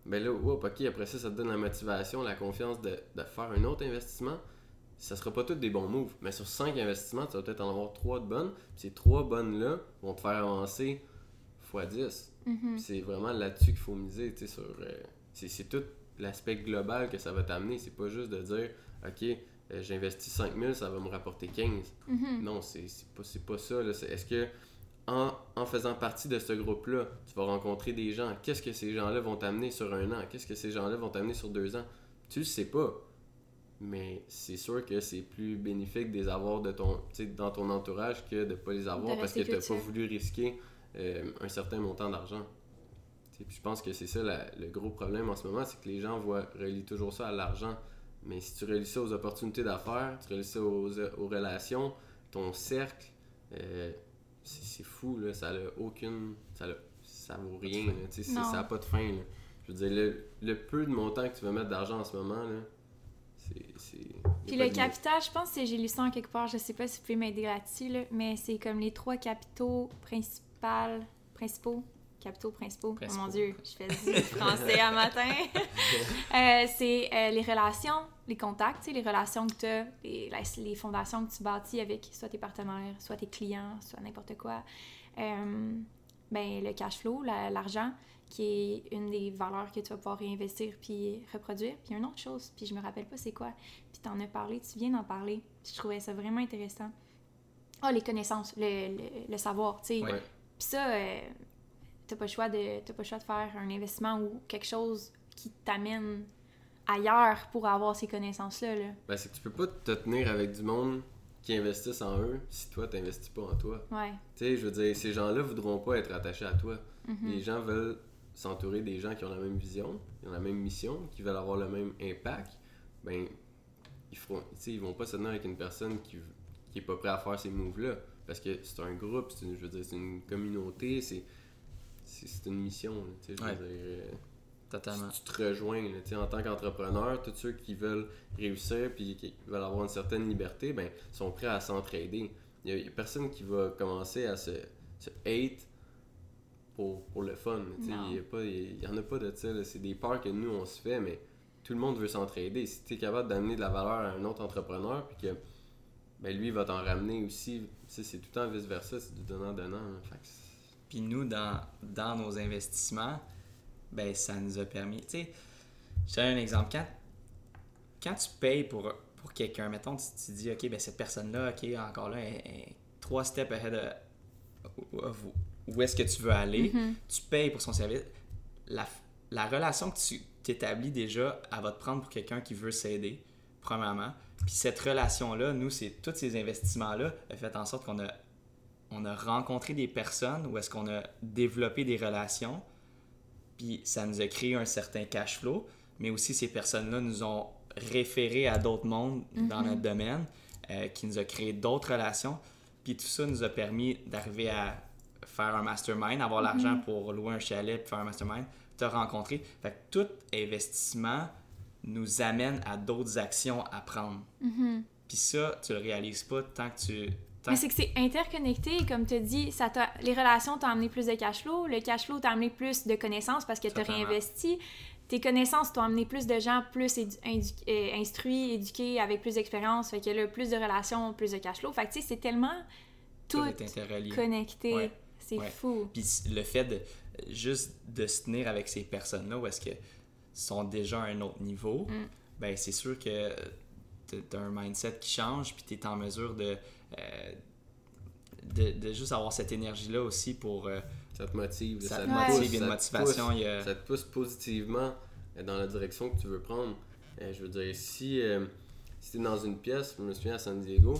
Ben là, oups, ok, après ça, ça te donne la motivation, la confiance de, de faire un autre investissement. Ça sera pas tous des bons moves, mais sur cinq investissements, tu vas peut-être en avoir trois de bonnes. Puis ces trois bonnes-là vont te faire avancer x 10. Mhm. Puis C'est vraiment là-dessus qu'il faut miser, tu sais, sur... euh, c'est, c'est tout l'aspect global que ça va t'amener. C'est pas juste de dire, OK, euh, j'investis 5000, ça va me rapporter 15. Mhm. Non, c'est, pas, pas ça. Est-ce que en, en faisant partie de ce groupe-là, tu vas rencontrer des gens? Qu'est-ce que ces gens-là vont t'amener sur un an? Qu'est-ce que ces gens-là vont t'amener sur deux ans? Tu le sais pas. Mais c'est sûr que c'est plus bénéfique de les avoir de ton, dans ton entourage que de pas les avoir parce que tu tout pas voulu risquer euh, un certain montant d'argent. Puis je pense que c'est ça la- le gros problème en ce moment, c'est que les gens voient, relient toujours ça à l'argent. Mais si tu relis ça aux opportunités d'affaires, tu relis ça aux, aux relations, ton cercle, euh, c'est fou, là, ça n'a aucune. Ça, a- ça vaut rien, là, ça n'a pas de fin. là. Je veux dire, le, le peu de montant que tu vas mettre d'argent en ce moment, là, c'est. Puis le capital, je pense que j'ai lu ça en quelque part, je sais pas si vous pouvez m'aider là-dessus, là, mais c'est comme les trois capitaux principaux, principaux, capitaux principaux. Oh mon dieu, je fais du français à matin. Euh, c'est euh, les relations, les contacts, tu les relations que tu as, les, les fondations que tu bâtis avec soit tes partenaires, soit tes clients, soit n'importe quoi. Euh, ben, le cash flow, la- l'argent, qui est une des valeurs que tu vas pouvoir réinvestir puis reproduire. Puis une autre chose, puis je me rappelle pas c'est quoi, puis t'en as parlé, tu viens d'en parler. Puis je trouvais ça vraiment intéressant. Ah, les connaissances, le, le, le savoir, tu sais. Ouais. Puis ça, t'as pas, le choix de, t'as pas le choix de faire un investissement ou quelque chose qui t'amène ailleurs pour avoir ces connaissances-là. Là. Ben, c'est que tu peux pas te tenir avec du monde qui investissent en eux si toi, t'investis pas en toi. Ouais. Tu sais, je veux dire, ces gens-là voudront pas être attachés à toi. Mhm. Les gens veulent s'entourer des gens qui ont la même vision, qui ont la même mission, qui veulent avoir le même impact. Ben, ils feront, ils vont pas se tenir avec une personne qui, qui est pas prêt à faire ces moves-là. Parce que c'est un groupe, c'est une, je veux dire, c'est une communauté, c'est, c'est, une mission. là, tu sais, je veux Ouais. dire, euh, Totalement. tu te rejoins. là, tu sais, en tant qu'entrepreneur, tous ceux qui veulent réussir puis qui veulent avoir une certaine liberté, ben, sont prêts à s'entraider. Il n'y a, personne qui va commencer à se, se hate pour, pour le fun. tu sais, Non. Il n'y a pas- il y en a pas de ça. C'est des peurs que nous, on se fait, mais tout le monde veut s'entraider. Si tu es capable d'amener de la valeur à un autre entrepreneur, puis que ben, lui va t'en ramener aussi, c'est tout le temps vice-versa, c'est du donnant-donnant. hein. Puis nous, dans, dans nos investissements, ben ça nous a permis. Tu sais, je te donne un exemple. Quand, quand tu payes pour, pour quelqu'un, mettons, tu te dis, OK, ben cette personne-là, OK, encore là, trois steps ahead of of où est-ce que tu veux aller. Mhm. Tu payes pour son service. La, la relation que tu t'établis déjà, elle va te prendre pour quelqu'un qui veut s'aider, premièrement. Puis cette relation-là, nous, c'est tous ces investissements-là, a fait en sorte qu'on a on a rencontré des personnes où est-ce qu'on a développé des relations, puis ça nous a créé un certain cash flow, mais aussi ces personnes-là nous ont référé à d'autres mondes dans notre domaine, euh, qui nous a créé d'autres relations, puis tout ça nous a permis d'arriver à faire un mastermind, avoir l'argent pour louer un chalet, puis faire un mastermind, te rencontrer. Fait que tout investissement nous amène à d'autres actions à prendre. Puis ça, tu le réalises pas tant que tu... Mais c'est que c'est interconnecté, comme tu dis, ça les relations t'ont amené plus de cash flow, le cash flow t'a amené plus de connaissances parce que tu as réinvesti, tes connaissances t'ont amené plus de gens plus édu- euh, instruits, éduqués, avec plus d'expérience, fait que là, plus de relations, plus de cash flow. Fait que tu sais, c'est tellement tout tout connecté. Ouais. C'est Ouais. fou. Puis le fait de juste de se tenir avec ces personnes-là où est-ce que sont déjà à un autre niveau, Mm. ben c'est sûr que tu as un mindset qui change, puis tu es en mesure de, euh, de, de juste avoir cette énergie-là aussi pour... euh, ça te motive. ça ça te motive, pousse, il y a une ça te motivation, pousse. il y a... ça te pousse positivement euh, dans la direction que tu veux prendre. Euh, je veux dire, si, euh, si tu es dans une pièce, je me souviens à San Diego,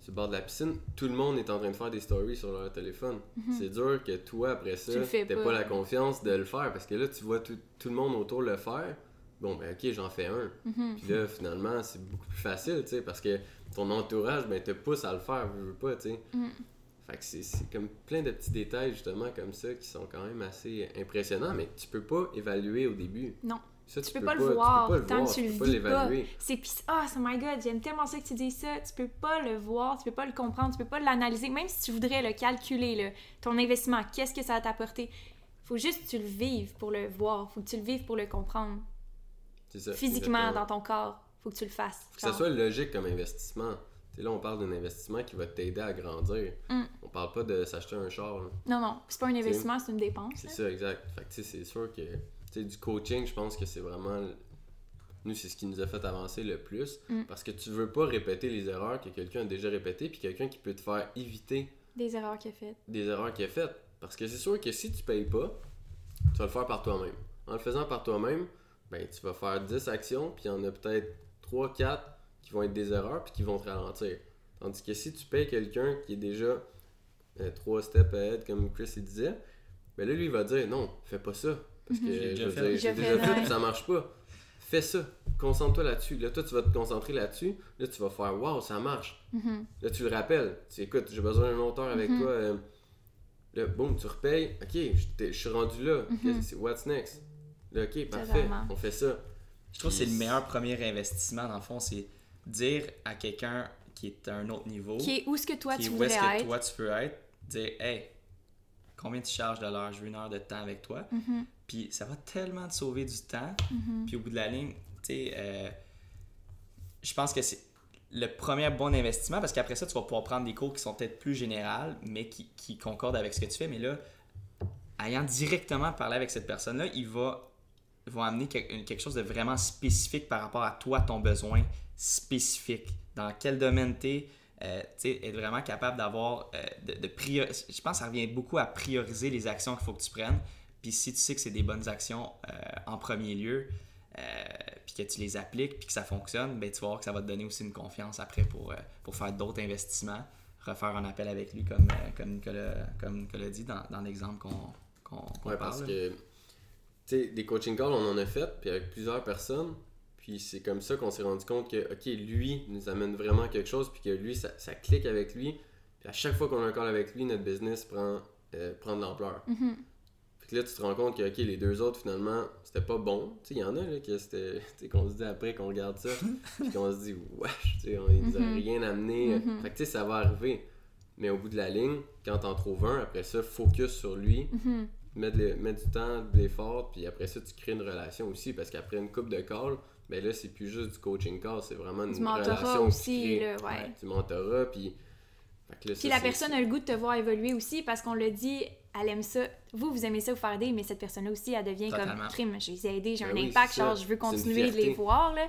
sur le bord de la piscine, tout le monde est en train de faire des stories sur leur téléphone. C'est dur que toi, après ça, Mhm. T'aies pas. pas la confiance de le faire parce que là, tu vois tout, tout le monde autour le faire. Bon, ben ok, j'en fais un. Mhm. Puis là, finalement, c'est beaucoup plus facile, tu sais, parce que ton entourage, ben, te pousse à le faire, veux, veux pas, tu sais. Fait que c'est- c'est comme plein de petits détails, justement, comme ça, qui sont quand même assez impressionnants, mais que tu peux pas évaluer au début. Non. Ça, Tu peux pas le voir tu peux pas le tant voir, que tu le vis pas. C'est pis ah, oh my god, j'aime tellement ça que tu dis ça. Tu peux pas le voir, tu peux pas le comprendre, tu peux pas l'analyser, même si tu voudrais le calculer, là, ton investissement, qu'est-ce que ça va t'apporter? Faut juste que tu le vives pour le voir, faut que tu le vives pour le comprendre. C'est ça. Physiquement, exactement. dans ton corps, faut que tu le fasses. Faut que ça soit logique comme investissement. Là, on parle d'un investissement qui va t'aider à grandir. Mm. On parle pas de s'acheter un char. là. Non, non, c'est pas un investissement, c'est une dépense. C'est ça, exact. Fait que, tu sais, c'est sûr que, tu sais, du coaching, je pense que c'est vraiment. Nous, c'est ce qui nous a fait avancer le plus. Mm. Parce que tu veux pas répéter les erreurs que quelqu'un a déjà répétées, puis quelqu'un qui peut te faire éviter Des erreurs qu'il a faites. des erreurs qu'il a faites. Parce que c'est sûr que si tu payes pas, tu vas le faire par toi-même. En le faisant par toi-même, ben, tu vas faire 10 actions, puis il y en a peut-être 3, 4 qui vont être des erreurs, puis qui vont te ralentir. Tandis que si tu payes quelqu'un qui est déjà 3 steps ahead, comme Chris il disait, ben là, lui, il va dire non, fais pas ça. Parce que Je l'ai je déjà fait. dire, déjà fait, puis ça marche pas. Fais ça. Concentre-toi là-dessus. Là, toi, tu vas te concentrer là-dessus. Là, tu vas faire Waouh, ça marche. Mhm. Là, tu le rappelles. Tu écoutes, j'ai besoin d'un auteur avec Mhm. toi. euh, là, boum, tu repayes. Ok, je suis rendu là. Mhm. Que What's next? Là, ok, parfait. On fait ça. Je trouve que c'est le meilleur premier investissement, dans le fond, c'est dire à quelqu'un qui est à un autre niveau, Qui est où ce que toi qui est où est-ce que être. toi tu peux être, dire Hey, combien tu charges de l'heure? Je veux une heure de temps avec toi. Mhm, Puis ça va tellement te sauver du temps. mhm. Puis au bout de la ligne, tu sais, euh, je pense que c'est le premier bon investissement parce qu'après ça, tu vas pouvoir prendre des cours qui sont peut-être plus générales, mais qui, qui concordent avec ce que tu fais. Mais là, ayant directement parlé avec cette personne-là, il va, va amener quelque, chose de vraiment spécifique par rapport à toi, ton besoin spécifique. Dans quel domaine tu es, euh, tu sais, être vraiment capable d'avoir, euh, de, de prior- Je pense que ça revient beaucoup à prioriser les actions qu'il faut que tu prennes. Puis si tu sais que c'est des bonnes actions euh, en premier lieu, puis que tu les appliques, puis que ça fonctionne, ben, tu vas voir que ça va te donner aussi une confiance après pour, pour faire d'autres investissements, refaire un appel avec lui comme, comme, Nicolas, comme Nicolas dit dans, dans l'exemple qu'on qu'on Ouais, parle. parce que, sais, des coaching calls, on en a fait, puis avec plusieurs personnes. Puis c'est comme ça qu'on s'est rendu compte que, ok, lui nous amène vraiment quelque chose, puis que lui, ça, ça clique avec lui. Puis à chaque fois qu'on a un call avec lui, notre business prend, euh, prend de l'ampleur. Mhm. Fait que là, tu te rends compte que, ok, les deux autres, finalement, c'était pas bon. Tu sais, il y en a, là, que c'était. Qu'on se dit après qu'on regarde ça, puis qu'on se dit, wesh, tu sais, on, ils a Mhm. rien amené. Mhm. Fait que, tu sais, ça va arriver. Mais au bout de la ligne, quand t'en trouves un, après ça, focus sur lui. Mets, de l'e- mets du temps, de l'effort, puis après ça, tu crées une relation aussi. Parce qu'après une coupe de call, ben là, c'est plus juste du coaching call, c'est vraiment une Du relation aussi, qui crée. là, ouais. Du mentorat, puis. là, Puis ça, la personne a le goût de te voir évoluer aussi parce qu'on le dit, elle aime ça. Vous, vous aimez ça vous faire aider, mais cette personne-là aussi, elle devient Totalement. comme crime. Je les ai aidés, j'ai Ben un oui, impact, genre je veux continuer de les voir. Là.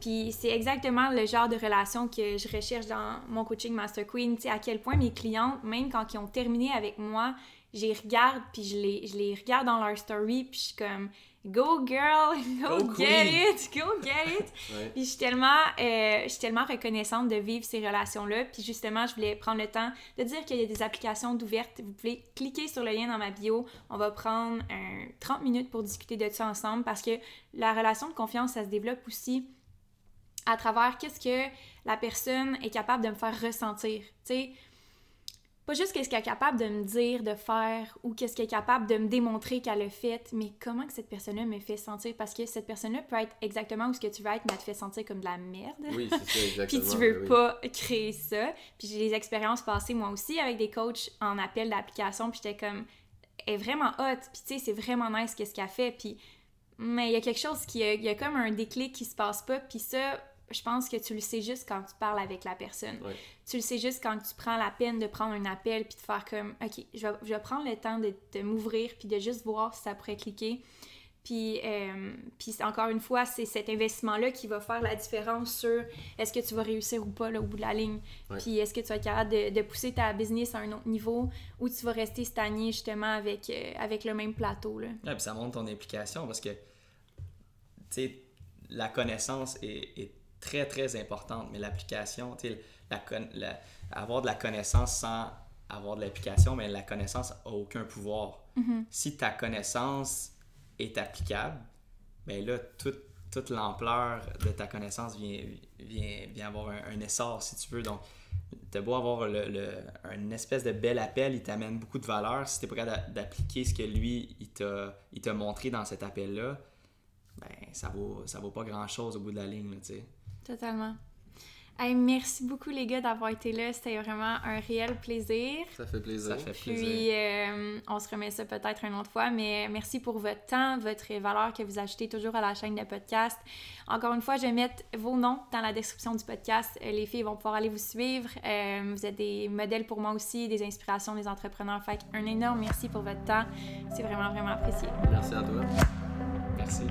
Puis c'est exactement le genre de relation que je recherche dans mon coaching Master Queen. Tu sais, à quel point mes clientes, même quand ils ont terminé avec moi, je les regarde, puis je les, je les regarde dans leur story, puis je suis comme Go girl, go, Go get queen. it, go get it. Ouais. Puis je suis tellement, euh, je suis tellement reconnaissante de vivre ces relations-là. Puis justement, je voulais prendre le temps de dire qu'il y a des applications d'ouvertes. Vous pouvez cliquer sur le lien dans ma bio. On va prendre un 30 minutes pour discuter de ça ensemble parce que la relation de confiance, ça se développe aussi à travers qu'est-ce que la personne est capable de me faire ressentir. Tu sais, pas juste qu'est-ce qu'elle est capable de me dire, de faire, ou qu'est-ce qu'elle est capable de me démontrer qu'elle a fait, mais comment que cette personne-là me fait sentir? Parce que cette personne-là peut être exactement où ce que tu veux être, mais elle te fait sentir comme de la merde. Oui, c'est ça, exactement. Puis tu veux ben oui. pas créer ça. Puis j'ai des expériences passées moi aussi avec des coachs en appel d'application. Puis j'étais comme, elle est vraiment hot. Puis tu sais, c'est vraiment nice qu'est-ce qu'elle fait. Puis, mais il y a quelque chose qui, il y a comme un déclic qui se passe pas. Puis ça, je pense que tu le sais juste quand tu parles avec la personne. Ouais. Tu le sais juste quand tu prends la peine de prendre un appel puis de faire comme, ok, je vais, je vais prendre le temps de, de m'ouvrir puis de juste voir si ça pourrait cliquer. Puis, euh, puis encore une fois, c'est cet investissement-là qui va faire la différence sur est-ce que tu vas réussir ou pas là, au bout de la ligne. Ouais. Puis est-ce que tu vas être capable de, de pousser ta business à un autre niveau ou tu vas rester stagné justement avec, euh, avec le même plateau. Là. Ouais, puis ça montre ton implication parce que, tu sais, la connaissance est, est très, très importante, mais l'application, tu sais, la, la- avoir de la connaissance sans avoir de l'application, mais la connaissance a aucun pouvoir. Si ta connaissance est applicable, ben là, toute, toute l'ampleur de ta connaissance vient, vient, vient avoir un, un essor, si tu veux. Donc, t'as beau avoir le, le- un espèce de bel appel, il t'amène beaucoup de valeur. Si t'es pas capable d'a- d'appliquer ce que lui, il t'a, montré dans cet appel-là, ben, ça vaut, ça vaut pas grand-chose au bout de la ligne, tu sais. Totalement. Hey, merci beaucoup les gars d'avoir été là. C'était vraiment un réel plaisir. Ça fait plaisir. Ça fait plaisir. Puis, euh, on se remet ça peut-être une autre fois, mais merci pour votre temps, votre valeur que vous ajoutez toujours à la chaîne de podcast. Encore une fois, je vais mettre vos noms dans la description du podcast. Euh, Les filles vont pouvoir aller vous suivre. Euh, vous êtes des modèles pour moi aussi, des inspirations, des entrepreneurs. Fait un énorme merci pour votre temps. C'est vraiment, vraiment apprécié. Merci à toi. Merci.